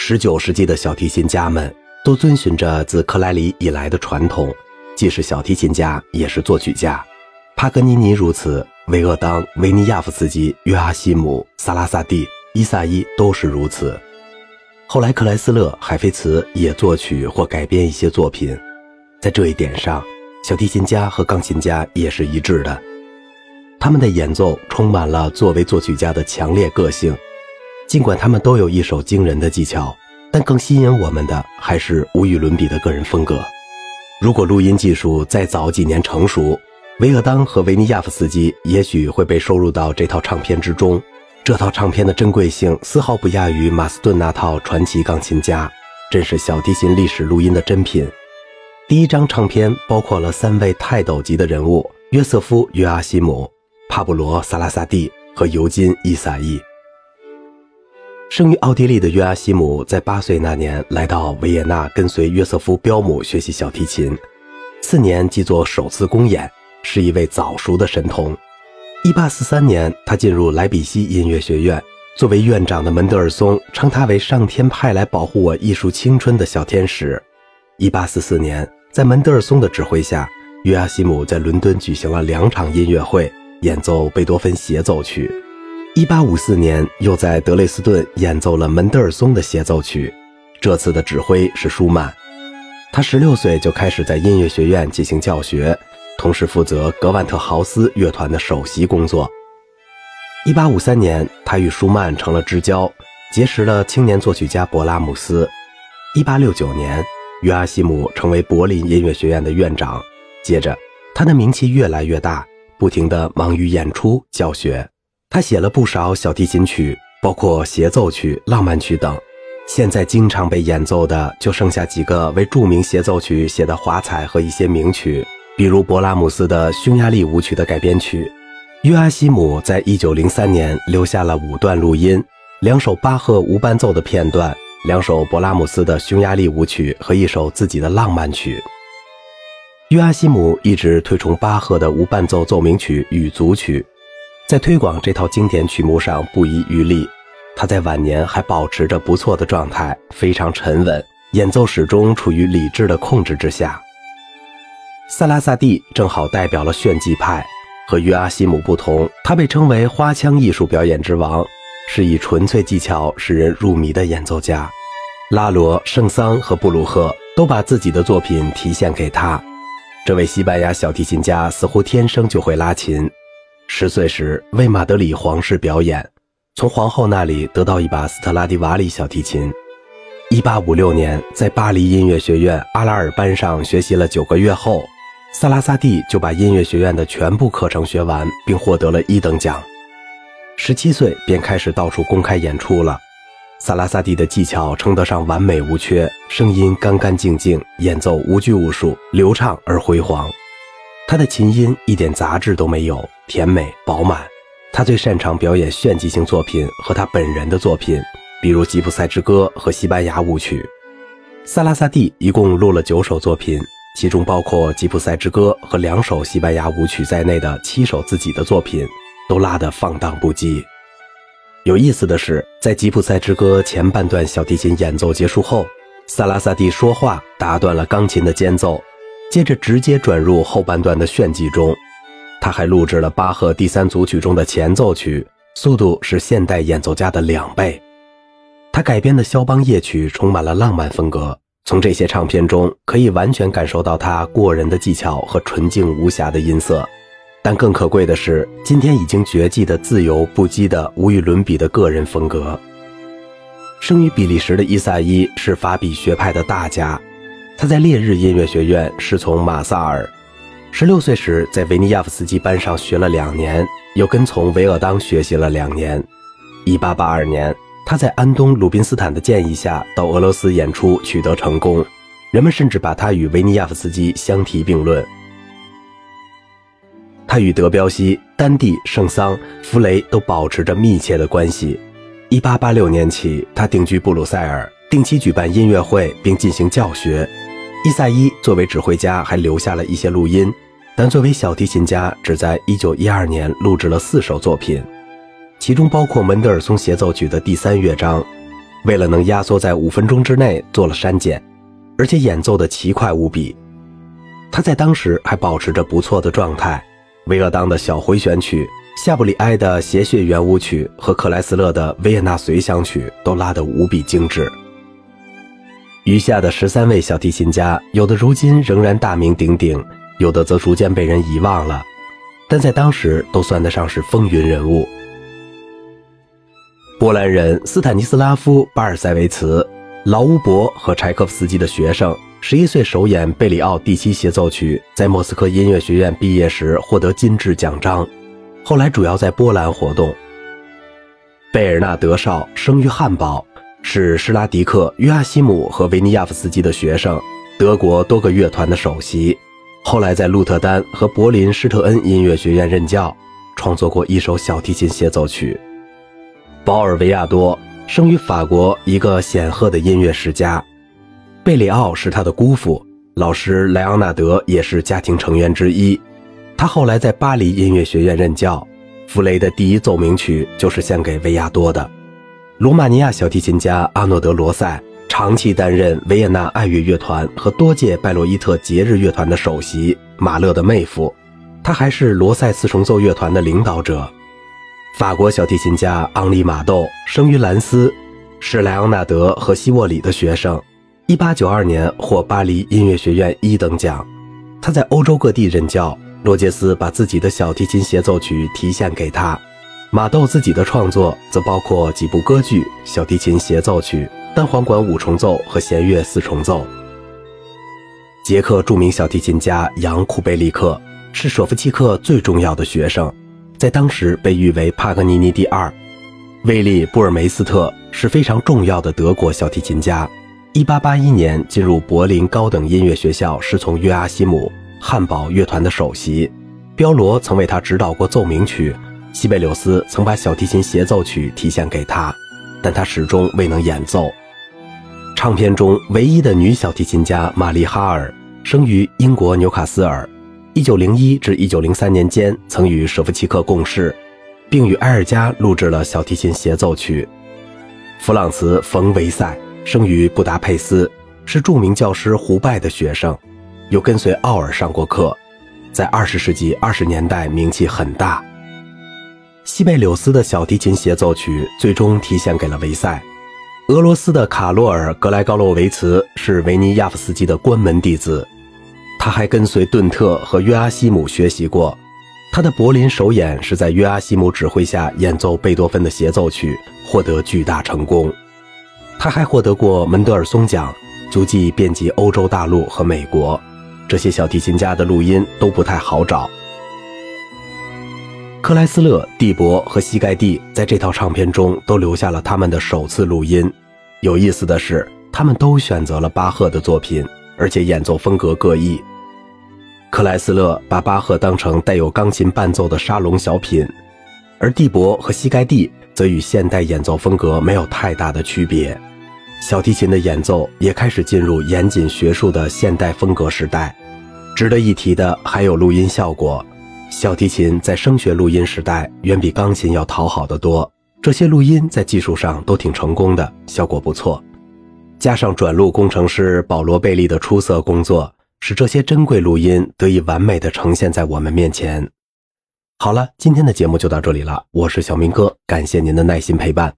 19世纪的小提琴家们都遵循着自克莱里以来的传统，既是小提琴家，也是作曲家。帕格尼尼如此，维厄当、维尼亚夫斯基、约阿希姆、萨拉萨蒂、伊萨伊都是如此。后来，克莱斯勒、海菲茨也作曲或改编一些作品。在这一点上，小提琴家和钢琴家也是一致的。他们的演奏充满了作为作曲家的强烈个性。尽管他们都有一手惊人的技巧，但更吸引我们的还是无与伦比的个人风格。如果录音技术再早几年成熟，维厄当和维尼亚夫斯基也许会被收入到这套唱片之中。这套唱片的珍贵性丝毫不亚于马斯顿那套传奇钢琴家，真是小提琴历史录音的珍品。第一张唱片包括了三位泰斗级的人物：约瑟夫·约阿希姆、帕布罗·萨拉萨蒂和尤金·伊萨伊。生于奥地利的约阿希姆，在八岁那年来到维也纳，跟随约瑟夫·彪姆学习小提琴。次年即作首次公演，是一位早熟的神童。一八四三年，他进入莱比锡音乐学院。作为院长的门德尔松称他为上天派来保护我艺术青春的小天使。一八四四年，在门德尔松的指挥下，约阿希姆在伦敦举行了两场音乐会，演奏贝多芬协奏曲。一八五四年，又在德累斯顿演奏了门德尔松的协奏曲。这次的指挥是舒曼。他十六岁就开始在音乐学院进行教学，同时负责格万特豪斯乐团的首席工作。一八五三年，他与舒曼成了知交，结识了青年作曲家勃拉姆斯。一八六九年，约阿希姆成为柏林音乐学院的院长。接着，他的名气越来越大，不停地忙于演出、教学。他写了不少小提琴曲，包括协奏曲、浪漫曲等。现在经常被演奏的就剩下几个为著名协奏曲写的华彩和一些名曲，比如勃拉姆斯的匈牙利舞曲的改编曲。约阿希姆在一九零三年留下了五段录音：两首巴赫无伴奏的片段，两首勃拉姆斯的匈牙利舞曲和一首自己的浪漫曲。约阿希姆一直推崇巴赫的无伴奏奏鸣曲与组曲。在推广这套经典曲目上不遗余力，他在晚年还保持着不错的状态，非常沉稳，演奏始终处于理智的控制之下。萨拉萨蒂正好代表了炫技派，和约阿希姆不同，他被称为花腔艺术表演之王，是以纯粹技巧使人入迷的演奏家。拉罗、圣桑和布鲁赫都把自己的作品提献给他。这位西班牙小提琴家似乎天生就会拉琴。十岁时为马德里皇室表演，从皇后那里得到一把斯特拉迪瓦里小提琴。一八五六年，在巴黎音乐学院阿拉尔班上学习了九个月后，萨拉萨蒂就把音乐学院的全部课程学完，并获得了一等奖。十七岁便开始到处公开演出了。萨拉萨蒂的技巧称得上完美无缺，声音干干净净，演奏无拘无束，流畅而辉煌。他的琴音一点杂质都没有。甜美饱满，他最擅长表演炫技性作品和他本人的作品，比如《吉普赛之歌》和西班牙舞曲。萨拉萨蒂一共录了九首作品，其中包括《吉普赛之歌》和两首西班牙舞曲在内的七首自己的作品，都拉得放荡不羁。有意思的是，在《吉普赛之歌》前半段小提琴演奏结束后，萨拉萨蒂说话打断了钢琴的间奏，接着直接转入后半段的炫技中。他还录制了巴赫第三组曲中的前奏曲，速度是现代演奏家的两倍。他改编的肖邦夜曲充满了浪漫风格，从这些唱片中可以完全感受到他过人的技巧和纯净无瑕的音色。但更可贵的是，今天已经绝迹的自由不羁的无与伦比的个人风格。生于比利时的伊萨伊是法比学派的大家，他在烈日音乐学院师从马萨尔。十六岁时，在维尼亚夫斯基班上学了两年，又跟从维厄当学习了两年。一八八二年，他在安东·鲁宾斯坦的建议下到俄罗斯演出，取得成功。人们甚至把他与维尼亚夫斯基相提并论。他与德彪西、丹蒂、圣桑、弗雷都保持着密切的关系。一八八六年起，他定居布鲁塞尔，定期举办音乐会，并进行教学。伊萨伊作为指挥家，还留下了一些录音，但作为小提琴家，只在1912年录制了四首作品，其中包括门德尔松协奏曲的第三乐章。为了能压缩在五分钟之内做了删减，而且演奏的奇快无比。他在当时还保持着不错的状态。维厄当的小回旋曲、夏布里埃的谐谑圆舞曲和克莱斯勒的维也纳随想曲都拉得无比精致。余下的十三位小提琴家，有的如今仍然大名鼎鼎，有的则逐渐被人遗忘了，但在当时都算得上是风云人物。波兰人斯坦尼斯拉夫·巴尔塞维茨，劳乌伯和柴可夫斯基的学生，十一岁首演贝里奥第七协奏曲，在莫斯科音乐学院毕业时获得金质奖章，后来主要在波兰活动。贝尔纳德绍生于汉堡。是施拉迪克、约阿希姆和维尼亚夫斯基的学生，德国多个乐团的首席。后来在鹿特丹和柏林施特恩音乐学院任教，创作过一首小提琴协奏曲。保尔维亚多生于法国一个显赫的音乐世家，贝里奥是他的姑父，老师莱昂纳德也是家庭成员之一。他后来在巴黎音乐学院任教，弗雷的第一奏鸣曲就是献给维亚多的。罗马尼亚小提琴家阿诺德·罗塞长期担任维也纳爱乐乐团和多届拜洛伊特节日乐团的首席，马勒的妹夫。他还是罗塞四重奏乐团的领导者。法国小提琴家昂利·马窦生于兰斯，是莱昂纳德和希沃里的学生。1892年获巴黎音乐学院一等奖。他在欧洲各地任教，罗杰斯把自己的小提琴协奏曲提献给他。马豆自己的创作则包括几部歌剧、小提琴协奏曲、单簧管五重奏和弦乐四重奏。捷克著名小提琴家扬·库贝利克是舍夫契克最重要的学生，在当时被誉为帕格尼尼第二。威利·布尔梅斯特是非常重要的德国小提琴家，1881年进入柏林高等音乐学校，师从约阿希姆，汉堡乐团的首席。彪罗曾为他指导过奏鸣曲。西贝柳斯曾把小提琴协奏曲提献给他，但他始终未能演奏。唱片中唯一的女小提琴家玛丽哈尔生于英国纽卡斯尔，1901至1903年间曾与舍夫契克共事，并与埃尔加录制了小提琴协奏曲。弗朗茨·冯·维塞生于布达佩斯，是著名教师胡拜的学生，又跟随奥尔上过课，在20世纪20年代名气很大。西贝柳斯的小提琴协奏曲最终题献给了维塞。俄罗斯的卡洛尔·格莱高洛维茨是维尼亚夫斯基的关门弟子，他还跟随顿特和约阿希姆学习过。他的柏林首演是在约阿希姆指挥下演奏贝多芬的协奏曲，获得巨大成功。他还获得过门德尔松奖，足迹遍及欧洲大陆和美国。这些小提琴家的录音都不太好找。克莱斯勒、蒂博和西盖蒂在这套唱片中都留下了他们的首次录音。有意思的是，他们都选择了巴赫的作品，而且演奏风格各异。克莱斯勒把巴赫当成带有钢琴伴奏的沙龙小品，而蒂博和西盖蒂则与现代演奏风格没有太大的区别。小提琴的演奏也开始进入严谨学术的现代风格时代。值得一提的还有录音效果。小提琴在声学录音时代远比钢琴要讨好的多，这些录音在技术上都挺成功的，效果不错。加上转录工程师保罗·贝利的出色工作，使这些珍贵录音得以完美的呈现在我们面前。好了，今天的节目就到这里了，我是小明哥，感谢您的耐心陪伴。